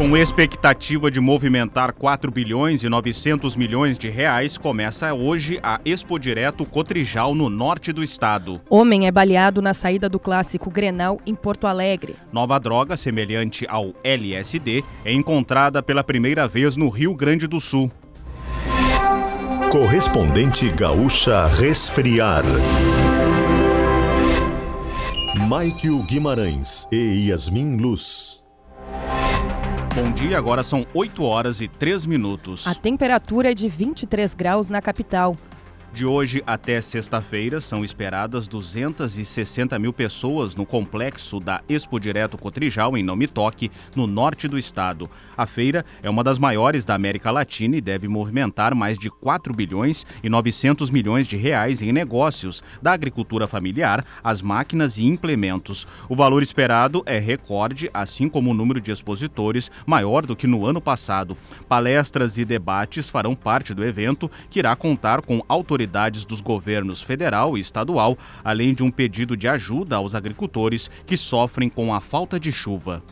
Com expectativa de movimentar 4 bilhões e 900 milhões de reais, começa hoje a Expo Direto Cotrijal no norte do estado. Homem é baleado na saída do clássico Grenal em Porto Alegre. Nova droga semelhante ao LSD é encontrada pela primeira vez no Rio Grande do Sul. Correspondente gaúcha resfriar. Maikio Guimarães e Yasmin Luz. Bom dia, agora são 8 horas e 3 minutos. A temperatura é de 23 graus na capital. De hoje até sexta-feira, são esperadas 260 mil pessoas no complexo da Expo Direto Cotrijal, em Nome Toque, no norte do estado. A feira é uma das maiores da América Latina e deve movimentar mais de 4 bilhões e 900 milhões de reais em negócios, da agricultura familiar às máquinas e implementos. O valor esperado é recorde, assim como o número de expositores maior do que no ano passado. Palestras e debates farão parte do evento, que irá contar com autoridades autoridades dos governos federal e estadual, além de um pedido de ajuda aos agricultores que sofrem com a falta de chuva.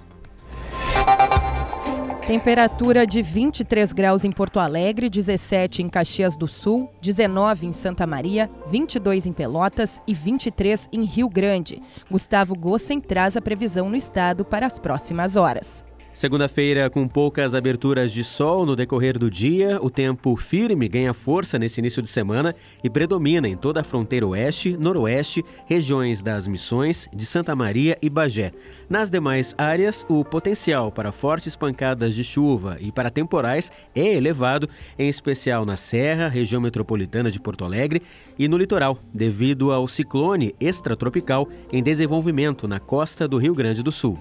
Temperatura de 23 graus em Porto Alegre, 17 em Caxias do Sul, 19 em Santa Maria, 22 em Pelotas e 23 em Rio Grande. Gustavo Gossen traz a previsão no estado para as próximas horas. Segunda-feira, com poucas aberturas de sol no decorrer do dia, o tempo firme ganha força nesse início de semana e predomina em toda a fronteira oeste, noroeste, regiões das Missões, de Santa Maria e Bagé. Nas demais áreas, o potencial para fortes pancadas de chuva e para temporais é elevado, em especial na Serra, região metropolitana de Porto Alegre e no litoral, devido ao ciclone extratropical em desenvolvimento na costa do Rio Grande do Sul.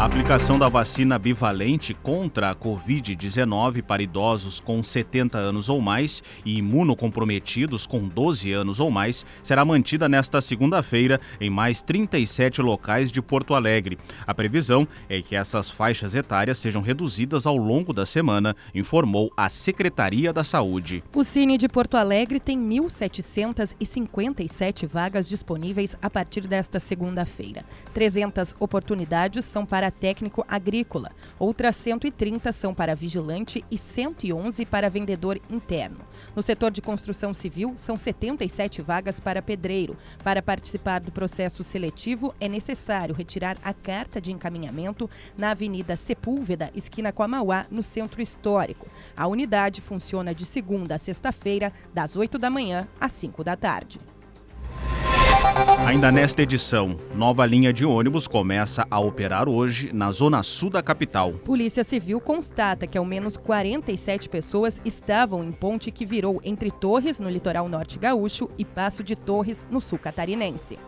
A aplicação da vacina bivalente contra a Covid-19 para idosos com 70 anos ou mais e imunocomprometidos com 12 anos ou mais será mantida nesta segunda-feira em mais 37 locais de Porto Alegre. A previsão é que essas faixas etárias sejam reduzidas ao longo da semana, informou a Secretaria da Saúde. O Cine de Porto Alegre tem 1.757 vagas disponíveis a partir desta segunda-feira. 300 oportunidades são para técnico agrícola, outras 130 são para vigilante e 111 para vendedor interno. No setor de construção civil, são 77 vagas para pedreiro. Para participar do processo seletivo, é necessário retirar a carta de encaminhamento na Avenida Sepúlveda, esquina com a Mauá, no centro histórico. A unidade funciona de segunda a sexta-feira, das 8 da manhã às 5 da tarde. Ainda nesta edição, nova linha de ônibus começa a operar hoje na zona sul da capital. Polícia Civil constata que ao menos 47 pessoas estavam em ponte que virou entre Torres, no litoral norte gaúcho, e Passo de Torres, no sul catarinense.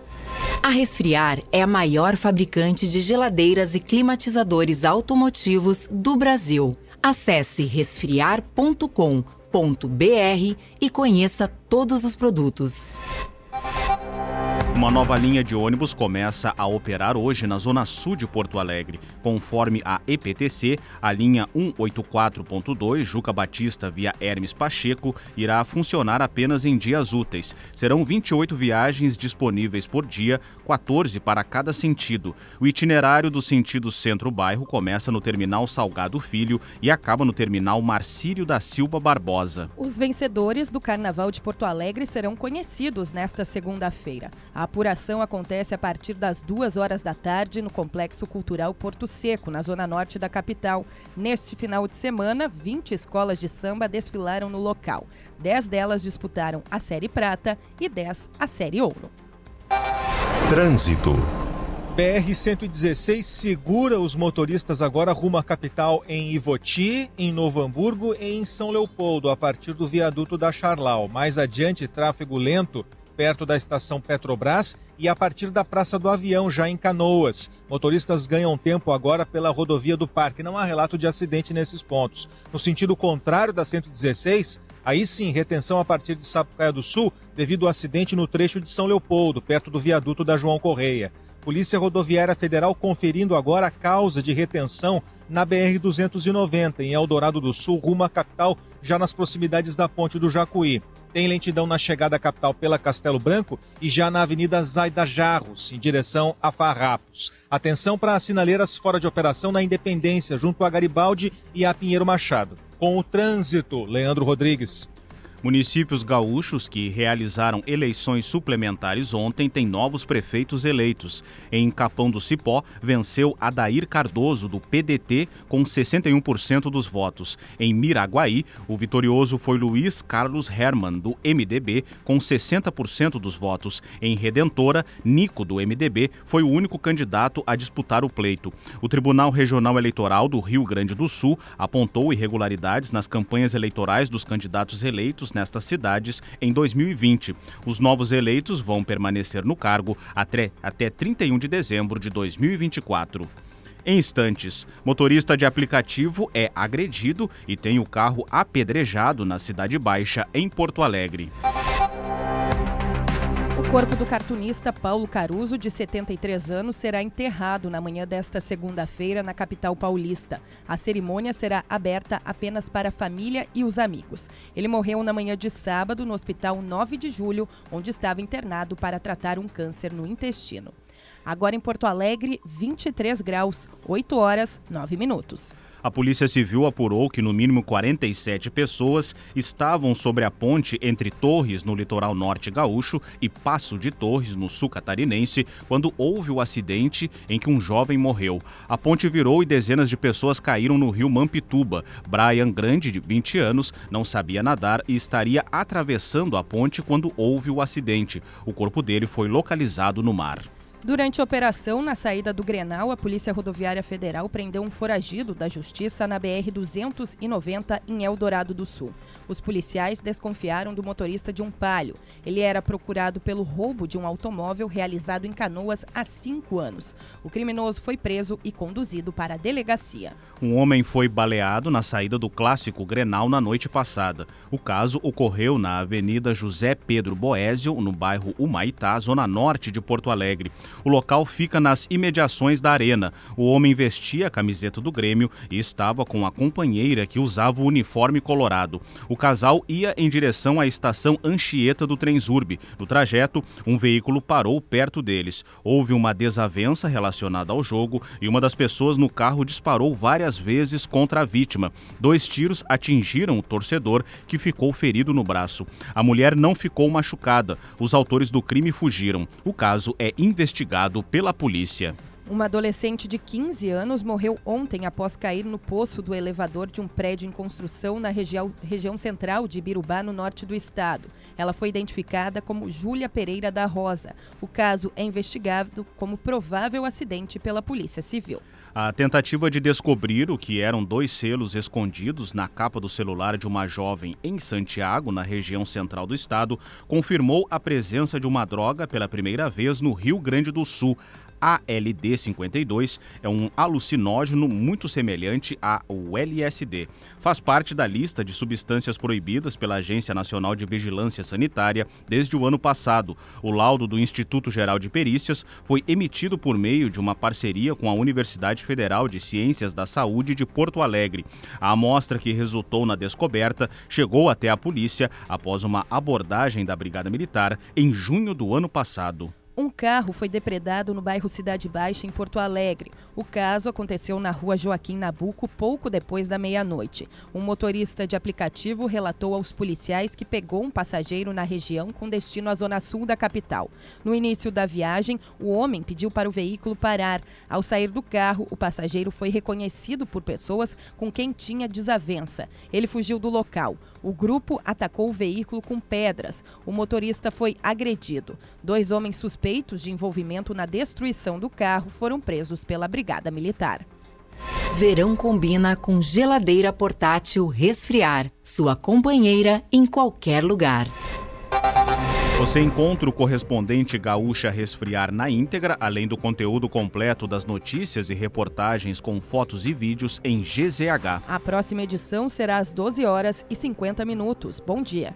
A Resfriar é a maior fabricante de geladeiras e climatizadores automotivos do Brasil. Acesse resfriar.com.br e conheça todos os produtos. Uma nova linha de ônibus começa a operar hoje na zona sul de Porto Alegre. Conforme a EPTC, a linha 184.2 Juca Batista via Hermes Pacheco irá funcionar apenas em dias úteis. Serão 28 viagens disponíveis por dia, 14 para cada sentido. O itinerário do sentido centro-bairro começa no terminal Salgado Filho e acaba no terminal Marcílio da Silva Barbosa. Os vencedores do Carnaval de Porto Alegre serão conhecidos nesta segunda-feira. A apuração acontece a partir das duas horas da tarde no Complexo Cultural Porto Seco, na zona norte da capital. Neste final de semana, 20 escolas de samba desfilaram no local. 10 delas disputaram a Série Prata e 10 a Série Ouro. Trânsito. BR-116 segura os motoristas agora rumo à capital em Ivoti, em Novo Hamburgo e em São Leopoldo, a partir do viaduto da Charlau. Mais adiante, tráfego lento perto da estação Petrobras e a partir da Praça do Avião, já em Canoas. Motoristas ganham tempo agora pela rodovia do Parque. Não há relato de acidente nesses pontos. No sentido contrário da 116, aí sim, retenção a partir de Sapucaia do Sul, devido ao acidente no trecho de São Leopoldo, perto do viaduto da João Correia. Polícia Rodoviária Federal conferindo agora a causa de retenção na BR-290, em Eldorado do Sul, rumo à capital, já nas proximidades da Ponte do Jacuí. Tem lentidão na chegada à capital pela Castelo Branco e já na Avenida Zaida Jarros, em direção a Farrapos. Atenção para as sinaleiras fora de operação na Independência, junto a Garibaldi e a Pinheiro Machado. Com o trânsito, Leandro Rodrigues. Municípios gaúchos que realizaram eleições suplementares ontem têm novos prefeitos eleitos. Em Capão do Cipó, venceu Adair Cardoso, do PDT, com 61% dos votos. Em Miraguaí, o vitorioso foi Luiz Carlos Herman, do MDB, com 60% dos votos. Em Redentora, Nico, do MDB, foi o único candidato a disputar o pleito. O Tribunal Regional Eleitoral do Rio Grande do Sul apontou irregularidades nas campanhas eleitorais dos candidatos eleitos nestas cidades em 2020. Os novos eleitos vão permanecer no cargo até, até 31 de dezembro de 2024. Em instantes, motorista de aplicativo é agredido e tem o carro apedrejado na Cidade Baixa, em Porto Alegre. O corpo do cartunista Paulo Caruso, de 73 anos, será enterrado na manhã desta segunda-feira na capital paulista. A cerimônia será aberta apenas para a família e os amigos. Ele morreu na manhã de sábado no Hospital 9 de Julho, onde estava internado para tratar um câncer no intestino. Agora em Porto Alegre, 23 graus, 8 horas, 9 minutos. A Polícia Civil apurou que no mínimo 47 pessoas estavam sobre a ponte entre Torres, no litoral norte gaúcho, e Passo de Torres, no sul catarinense, quando houve o acidente em que um jovem morreu. A ponte virou e dezenas de pessoas caíram no rio Mampituba. Brian Grande, de 20 anos, não sabia nadar e estaria atravessando a ponte quando houve o acidente. O corpo dele foi localizado no mar. Durante a operação na saída do Grenal, a Polícia Rodoviária Federal prendeu um foragido da Justiça na BR-290 em Eldorado do Sul. Os policiais desconfiaram do motorista de um palio. Ele era procurado pelo roubo de um automóvel realizado em Canoas há cinco anos. O criminoso foi preso e conduzido para a delegacia. Um homem foi baleado na saída do clássico Grenal na noite passada. O caso ocorreu na Avenida José Pedro Boésio, no bairro Humaitá, zona norte de Porto Alegre. O local fica nas imediações da arena. O homem vestia a camiseta do Grêmio e estava com a companheira que usava o uniforme colorado. O casal ia em direção à estação Anchieta do Transurb. No trajeto, um veículo parou perto deles. Houve uma desavença relacionada ao jogo e uma das pessoas no carro disparou várias vezes contra a vítima. Dois tiros atingiram o torcedor, que ficou ferido no braço. A mulher não ficou machucada. Os autores do crime fugiram. O caso é investigado investigado pela polícia. Uma adolescente de 15 anos morreu ontem após cair no poço do elevador de um prédio em construção na região, região central de Birubá, no norte do estado. Ela foi identificada como Júlia Pereira da Rosa. O caso é investigado como provável acidente pela Polícia Civil. A tentativa de descobrir o que eram dois selos escondidos na capa do celular de uma jovem em Santiago, na região central do estado, confirmou a presença de uma droga pela primeira vez no Rio Grande do Sul. ALD52 é um alucinógeno muito semelhante ao LSD. Faz parte da lista de substâncias proibidas pela Agência Nacional de Vigilância Sanitária desde o ano passado. O laudo do Instituto Geral de Perícias foi emitido por meio de uma parceria com a Universidade Federal de Ciências da Saúde de Porto Alegre. A amostra que resultou na descoberta chegou até a polícia após uma abordagem da Brigada Militar em junho do ano passado. Um carro foi depredado no bairro Cidade Baixa, em Porto Alegre. O caso aconteceu na rua Joaquim Nabuco pouco depois da meia-noite. Um motorista de aplicativo relatou aos policiais que pegou um passageiro na região com destino à zona sul da capital. No início da viagem, o homem pediu para o veículo parar. Ao sair do carro, o passageiro foi reconhecido por pessoas com quem tinha desavença. Ele fugiu do local. O grupo atacou o veículo com pedras. O motorista foi agredido. Dois homens suspeitos de envolvimento na destruição do carro foram presos pela Brigada Militar. Verão combina com geladeira portátil resfriar, sua companheira em qualquer lugar. Você encontra o correspondente Gaúcha Resfriar na íntegra, além do conteúdo completo das notícias e reportagens com fotos e vídeos em GZH. A próxima edição será às 12 horas e 50 minutos. Bom dia.